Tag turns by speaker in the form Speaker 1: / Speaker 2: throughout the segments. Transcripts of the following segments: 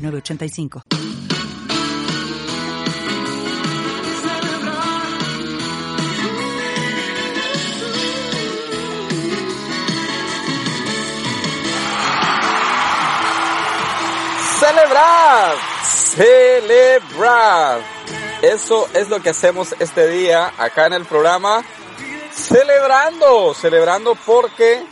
Speaker 1: 906985.
Speaker 2: celebrar, celebrar. Eso es lo que hacemos este día acá en el programa. Celebrando, celebrando porque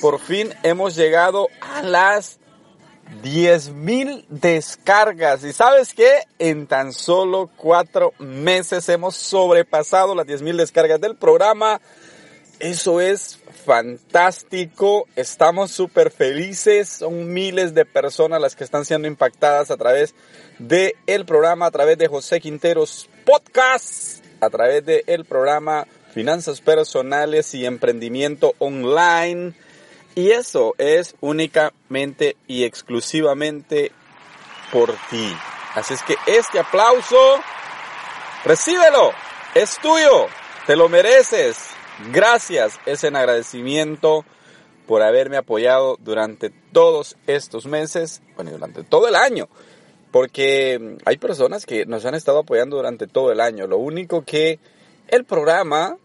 Speaker 2: por fin hemos llegado a las 10.000 descargas. Y sabes qué? En tan solo cuatro meses hemos sobrepasado las 10.000 descargas del programa. Eso es fantástico, estamos súper felices, son miles de personas las que están siendo impactadas a través del el programa, a través de José Quinteros Podcast, a través del el programa Finanzas Personales y Emprendimiento Online. Y eso es únicamente y exclusivamente por ti. Así es que este aplauso, recíbelo, es tuyo, te lo mereces. Gracias, es en agradecimiento por haberme apoyado durante todos estos meses, bueno, durante todo el año, porque hay personas que nos han estado apoyando durante todo el año. Lo único que el programa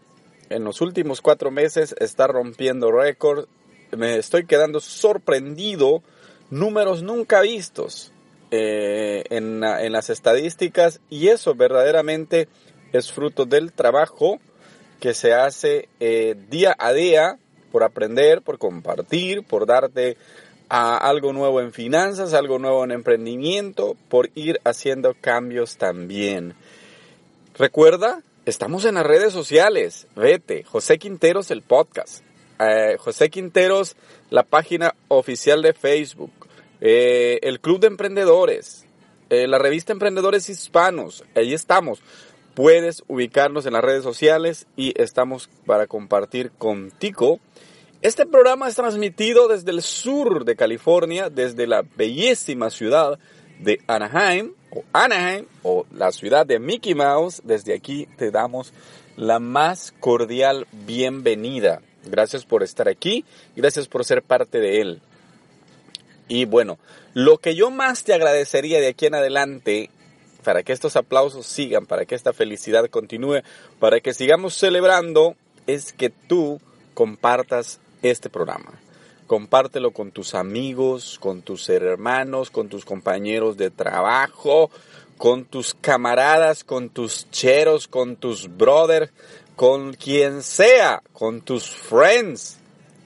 Speaker 2: en los últimos cuatro meses está rompiendo récord. Me estoy quedando sorprendido, números nunca vistos eh, en, en las estadísticas y eso verdaderamente es fruto del trabajo que se hace eh, día a día por aprender, por compartir, por darte algo nuevo en finanzas, algo nuevo en emprendimiento, por ir haciendo cambios también. Recuerda, estamos en las redes sociales. Vete, José Quinteros el podcast. Eh, José Quinteros, la página oficial de Facebook. Eh, el Club de Emprendedores. la revista Emprendedores Hispanos. Ahí estamos puedes ubicarnos en las redes sociales y estamos para compartir contigo. Este programa es transmitido desde el sur de California, desde la bellísima ciudad de Anaheim o Anaheim o la ciudad de Mickey Mouse. Desde aquí te damos la más cordial bienvenida. Gracias por estar aquí, gracias por ser parte de él. Y bueno, lo que yo más te agradecería de aquí en adelante para que estos aplausos sigan, para que esta felicidad continúe, para que sigamos celebrando, es que tú compartas este programa. Compártelo con tus amigos, con tus hermanos, con tus compañeros de trabajo, con tus camaradas, con tus cheros, con tus brothers, con quien sea, con tus friends,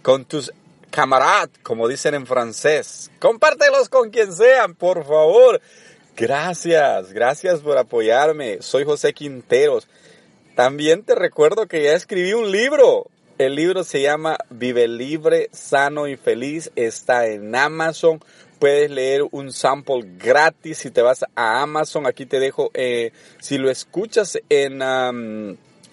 Speaker 2: con tus camaradas, como dicen en francés. Compártelos con quien sean, por favor. Gracias, gracias por apoyarme. Soy José Quinteros. También te recuerdo que ya escribí un libro. El libro se llama Vive libre, sano y feliz. Está en Amazon. Puedes leer un sample gratis si te vas a Amazon. Aquí te dejo, eh, si lo escuchas en,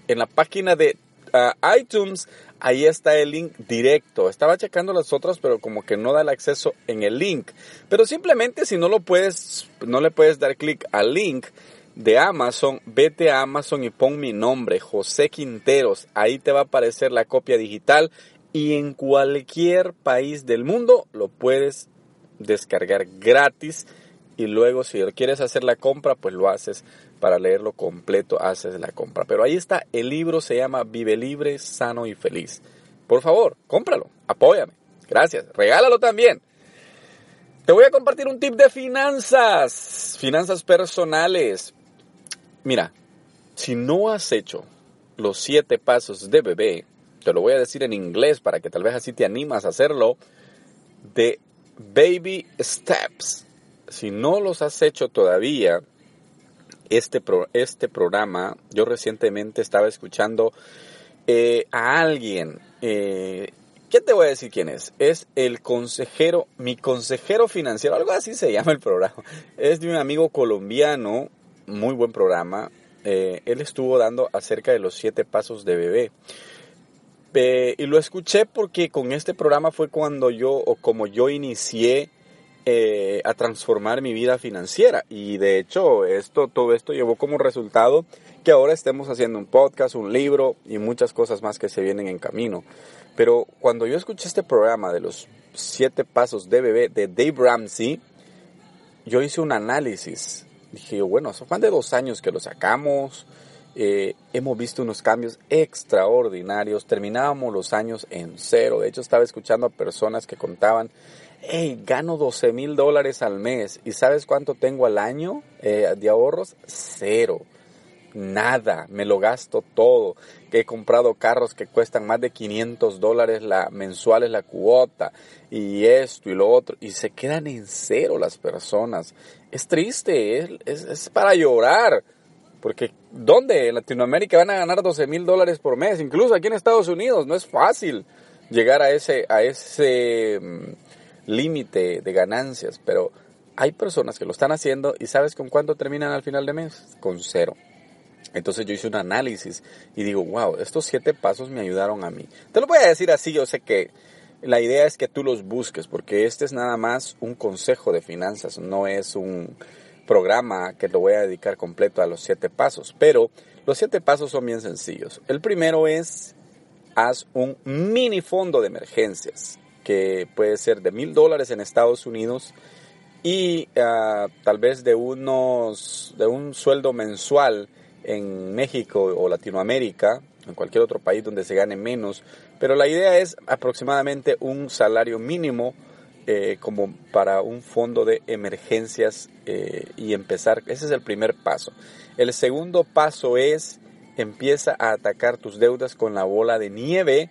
Speaker 2: en la página de uh, iTunes, ahí está el link directo. Estaba checando las otras, pero como que no da el acceso en el link. Pero simplemente si no lo puedes, no le puedes dar clic al link de Amazon, vete a Amazon y pon mi nombre, José Quinteros. Ahí te va a aparecer la copia digital y en cualquier país del mundo lo puedes descargar gratis y luego si quieres hacer la compra, pues lo haces para leerlo completo, haces la compra. Pero ahí está, el libro se llama Vive libre, sano y feliz. Por favor, cómpralo, apóyame. Gracias, regálalo también. Te voy a compartir un tip de finanzas, finanzas personales. Mira, si no has hecho los siete pasos de bebé, te lo voy a decir en inglés para que tal vez así te animas a hacerlo, de baby steps. Si no los has hecho todavía, este, este programa, yo recientemente estaba escuchando eh, a alguien eh, ¿Qué te voy a decir quién es? Es el consejero, mi consejero financiero, algo así se llama el programa. Es de un amigo colombiano, muy buen programa. Eh, él estuvo dando acerca de los siete pasos de bebé. y lo escuché porque con este programa fue cuando yo, o como yo inicié eh, a transformar mi vida financiera. Y de hecho, esto, todo esto llevó como resultado que ahora estemos haciendo un podcast, un libro y muchas cosas más que se vienen en camino. Pero cuando yo escuché este programa de los siete pasos de bebé de Dave Ramsey, yo hice un análisis. Dije, bueno, son más de dos años que lo sacamos. Eh, hemos visto unos cambios extraordinarios. Terminábamos los años en cero. De hecho, estaba escuchando a personas que contaban, hey, gano 12 mil dólares al mes. ¿Y sabes cuánto tengo al año eh, de ahorros? Cero nada, me lo gasto todo, he comprado carros que cuestan más de 500 dólares la, mensuales la cuota y esto y lo otro, y se quedan en cero las personas. Es triste, es, es, para llorar, porque ¿dónde? En Latinoamérica van a ganar 12 mil dólares por mes, incluso aquí en Estados Unidos, no es fácil llegar a ese, a ese mm, límite de ganancias, pero hay personas que lo están haciendo y ¿sabes con cuánto terminan al final de mes? Con cero. Entonces yo hice un análisis y digo, wow, estos siete pasos me ayudaron a mí. Te lo voy a decir así, yo sé que la idea es que tú los busques, porque este es nada más un consejo de finanzas, no es un programa que lo voy a dedicar completo a los siete pasos. Pero los siete pasos son bien sencillos. El primero es, haz un mini fondo de emergencias, que puede ser de mil dólares en Estados Unidos y ah, tal vez de unos, de un sueldo mensual en México o Latinoamérica, en cualquier otro país donde se gane menos, pero la idea es aproximadamente un salario mínimo eh, como para un fondo de emergencias eh, y empezar, ese es el primer paso. El segundo paso es empieza a atacar tus deudas con la bola de nieve,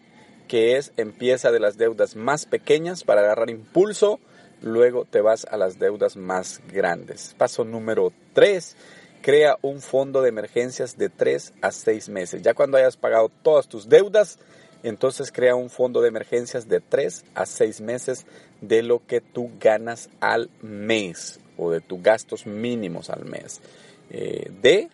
Speaker 2: que es empieza de las deudas más pequeñas para agarrar impulso, luego te vas a las deudas más grandes. Paso número tres crea un fondo de emergencias de 3 a 6 meses. Ya cuando hayas pagado todas tus deudas, entonces crea un fondo de emergencias de 3 a 6 meses de lo que tú ganas al mes o de tus gastos mínimos al mes. Eh, de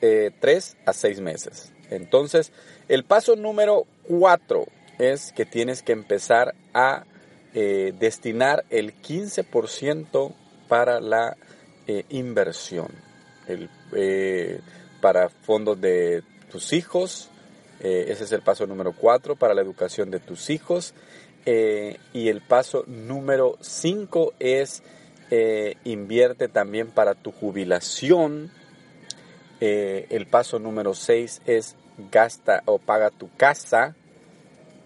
Speaker 2: 3 eh, a 6 meses. Entonces, el paso número 4 es que tienes que empezar a eh, destinar el 15% para la inversión eh, para fondos de tus hijos. Eh, ese es el paso número cuatro para la educación de tus hijos. Eh, y el paso número cinco es invierte también para tu jubilación. el paso número seis es gasta o paga tu casa.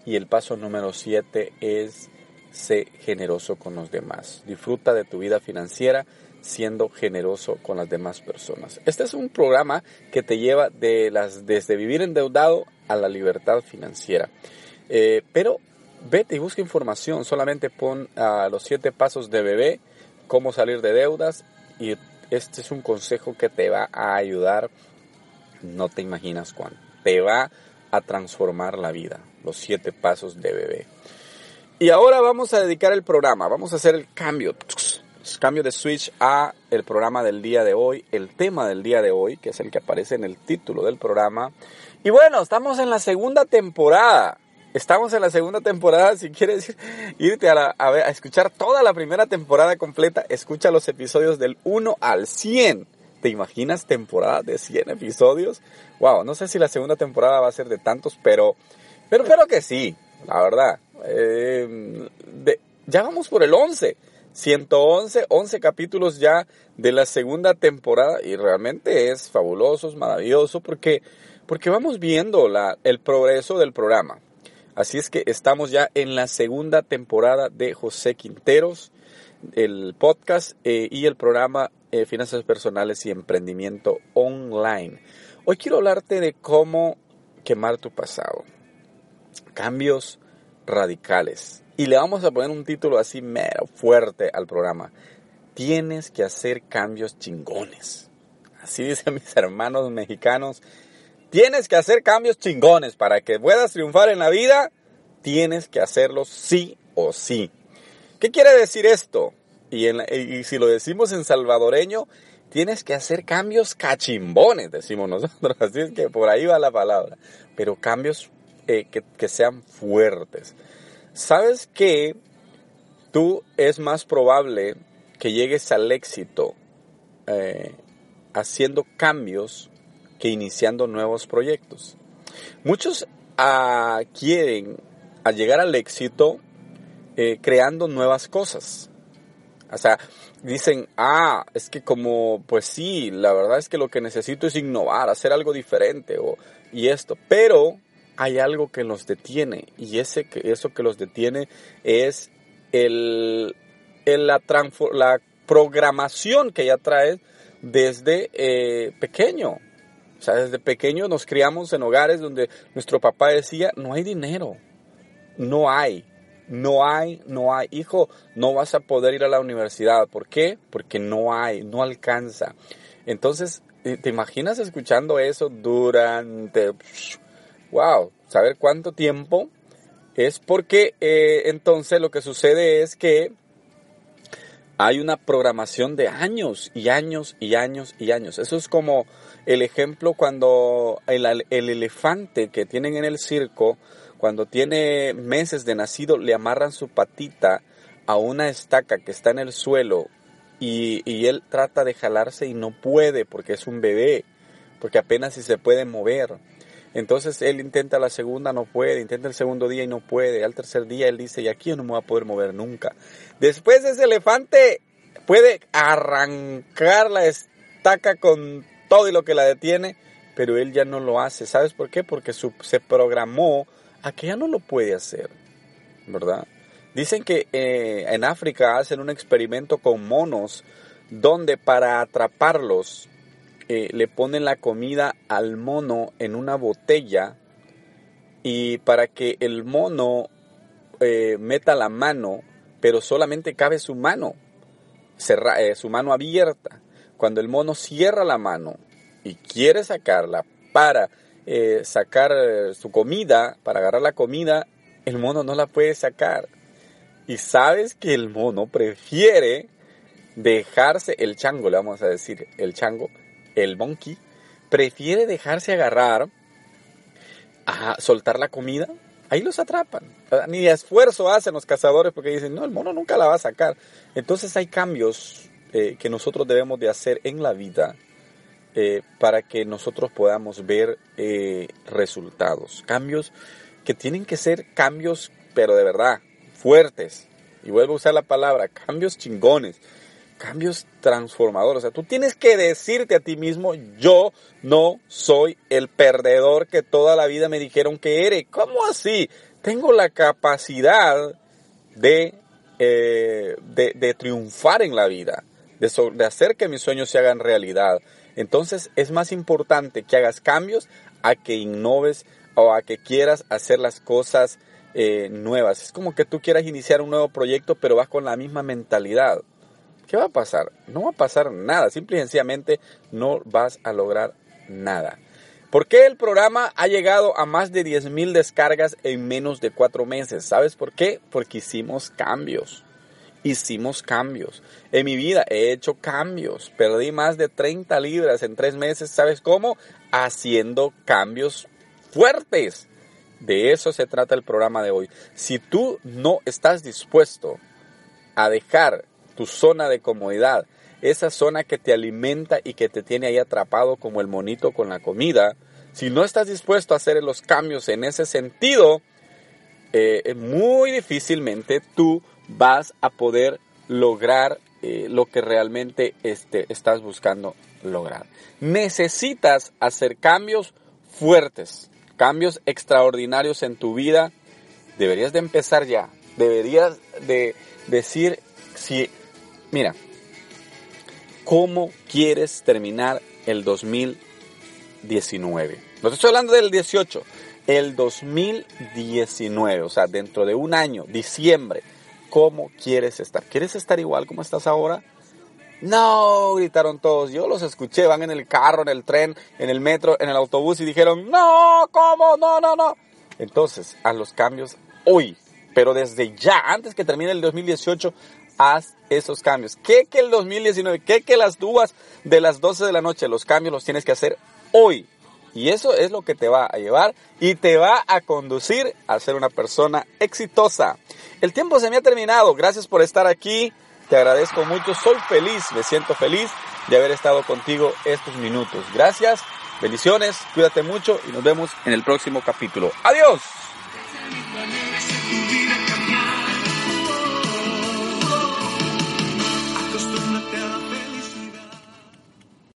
Speaker 2: Y el paso número siete es sé generoso con los demás. Disfruta de tu vida financiera siendo generoso con las demás personas. Este es un programa que te lleva de las, desde vivir endeudado a la libertad financiera. Eh, pero vete y busca información, solamente pon a los siete pasos de bebé, cómo salir de deudas y este es un consejo que te va a ayudar, no te imaginas cuánto, te va a transformar la vida, los siete pasos de bebé. Y ahora vamos a dedicar el programa, vamos a hacer el cambio cambio de switch a el programa del día de hoy, el tema del día de hoy, que es el que aparece en el título del programa. Y bueno, estamos en la segunda temporada. Estamos en la segunda temporada. Si quieres irte a, a, escuchar toda la primera temporada completa, escucha los episodios del 1 al 100. ¿Te imaginas temporada de 100 episodios? Wow, no sé si la segunda temporada va a ser de tantos, pero, pero espero que sí, la verdad. Eh, ya vamos por el 11. 111, 11 capítulos ya de la segunda temporada y realmente es fabuloso, es maravilloso porque, porque vamos viendo la, el progreso del programa. Así es que estamos ya en la segunda temporada de José Quinteros, el podcast eh, y el programa eh, Finanzas Personales y Emprendimiento Online. Hoy quiero hablarte de cómo quemar tu pasado. Cambios radicales. Y le vamos a poner un título así mero fuerte al programa. Tienes que hacer cambios chingones. Así dicen mis hermanos mexicanos. Tienes que hacer cambios chingones para que puedas triunfar en la vida. tienes que hacerlo sí o sí. ¿Qué quiere decir esto? Y, y si lo decimos en salvadoreño, tienes que hacer cambios cachimbones, decimos nosotros. Así es que por ahí va la palabra. Pero cambios eh, que, sean fuertes. ¿Sabes que tú es más probable que llegues al éxito eh, haciendo cambios que iniciando nuevos proyectos? Muchos ah, quieren llegar al éxito eh, creando nuevas cosas. O sea, dicen, ah, es que como, pues sí, la verdad es que lo que necesito es innovar, hacer algo diferente o, y esto. Pero hay algo que los detiene y ese, eso que los detiene es el, la, la programación que ya trae desde eh, pequeño. O sea, desde pequeño nos criamos en hogares donde nuestro papá decía, no hay dinero, no hay, no hay, no hay. Hijo, no vas a poder ir a la universidad. ¿Por qué? Porque no hay, no alcanza. Entonces, ¿te imaginas escuchando eso durante wow, saber cuánto tiempo es porque eh, entonces lo que sucede es que hay una programación de años y años y años y años. Eso es como el ejemplo cuando el, el elefante que tienen en el circo, cuando tiene meses de nacido, le amarran su patita a una estaca que está en el suelo y, y, él trata de jalarse y no puede porque es un bebé, porque apenas si se puede mover. Entonces él intenta la segunda, no puede, intenta el segundo día y no puede. Al tercer día él dice, y aquí yo no me voy a poder mover nunca. Después ese elefante puede arrancar la estaca con todo y lo que la detiene, pero él ya no lo hace. ¿Sabes por qué? Porque se programó a que ya no lo puede hacer, ¿verdad? Dicen que eh, en África hacen un experimento con monos donde para atraparlos eh, le ponen la comida al mono en una botella y para que el mono eh, meta la mano, pero solamente cabe su mano, eh, su mano abierta. Cuando el mono cierra la mano y quiere sacarla para sacar su comida, para agarrar la comida, el mono no la puede sacar. Y sabes que el mono prefiere dejarse el chango, le vamos a decir, el chango, el monkey, prefiere dejarse agarrar a soltar la comida, ahí los atrapan. Ni esfuerzo hacen los cazadores porque dicen, no, el mono nunca la va a sacar. Entonces hay cambios eh, que nosotros debemos de hacer en la vida eh, para que nosotros podamos ver eh, resultados. Cambios que tienen que ser cambios, pero de verdad, fuertes. Y vuelvo a usar la palabra, cambios chingones cambios transformadores. O sea, tú tienes que decirte a ti mismo, yo no soy el perdedor que toda la vida me dijeron que eres. ¿Cómo así? Tengo la capacidad de, eh, de, triunfar en la vida, de, hacer que mis sueños se hagan realidad. Entonces es más importante que hagas cambios a que innoves o a que quieras hacer las cosas eh, nuevas. Es como que tú quieras iniciar un nuevo proyecto, pero vas con la misma mentalidad. ¿Qué va a pasar? No va a pasar nada, simple y sencillamente no vas a lograr nada. ¿Por qué el programa ha llegado a más de 10.000 descargas en menos de cuatro meses? ¿Sabes por qué? Porque hicimos cambios. Hicimos cambios. En mi vida he hecho cambios. Perdí más de 30 libras en tres meses. ¿Sabes cómo? Haciendo cambios fuertes. De eso se trata el programa de hoy. Si tú no estás dispuesto a dejar tu zona de comodidad, esa zona que te alimenta y que te tiene ahí atrapado como el monito con la comida, si no estás dispuesto a hacer los cambios en ese sentido, eh, muy difícilmente tú vas a poder lograr eh, lo que realmente este, estás buscando lograr. Necesitas hacer cambios fuertes, cambios extraordinarios en tu vida. Deberías de empezar ya. Deberías de decir si Mira, ¿cómo quieres terminar el 2019? No te estoy hablando del 18, el 2019, o sea, dentro de un año, diciembre, ¿cómo quieres estar? ¿Quieres estar igual como estás ahora? No, gritaron todos. Yo los escuché, van en el carro, en el tren, en el metro, en el autobús y dijeron, no, ¿cómo? No, no, no. Entonces, a los cambios hoy, pero desde ya, antes que termine el 2018, haz esos cambios. ¿Qué que el 2019? ¿Qué que las dúas de las 12 de la noche? Los cambios los tienes que hacer hoy. Y eso es lo que te va a llevar y te va a conducir a ser una persona exitosa. El tiempo se me ha terminado. Gracias por estar aquí. Te agradezco mucho. Soy feliz, me siento feliz de haber estado contigo estos minutos. Gracias, bendiciones, cuídate mucho y nos vemos en el próximo capítulo. Adiós.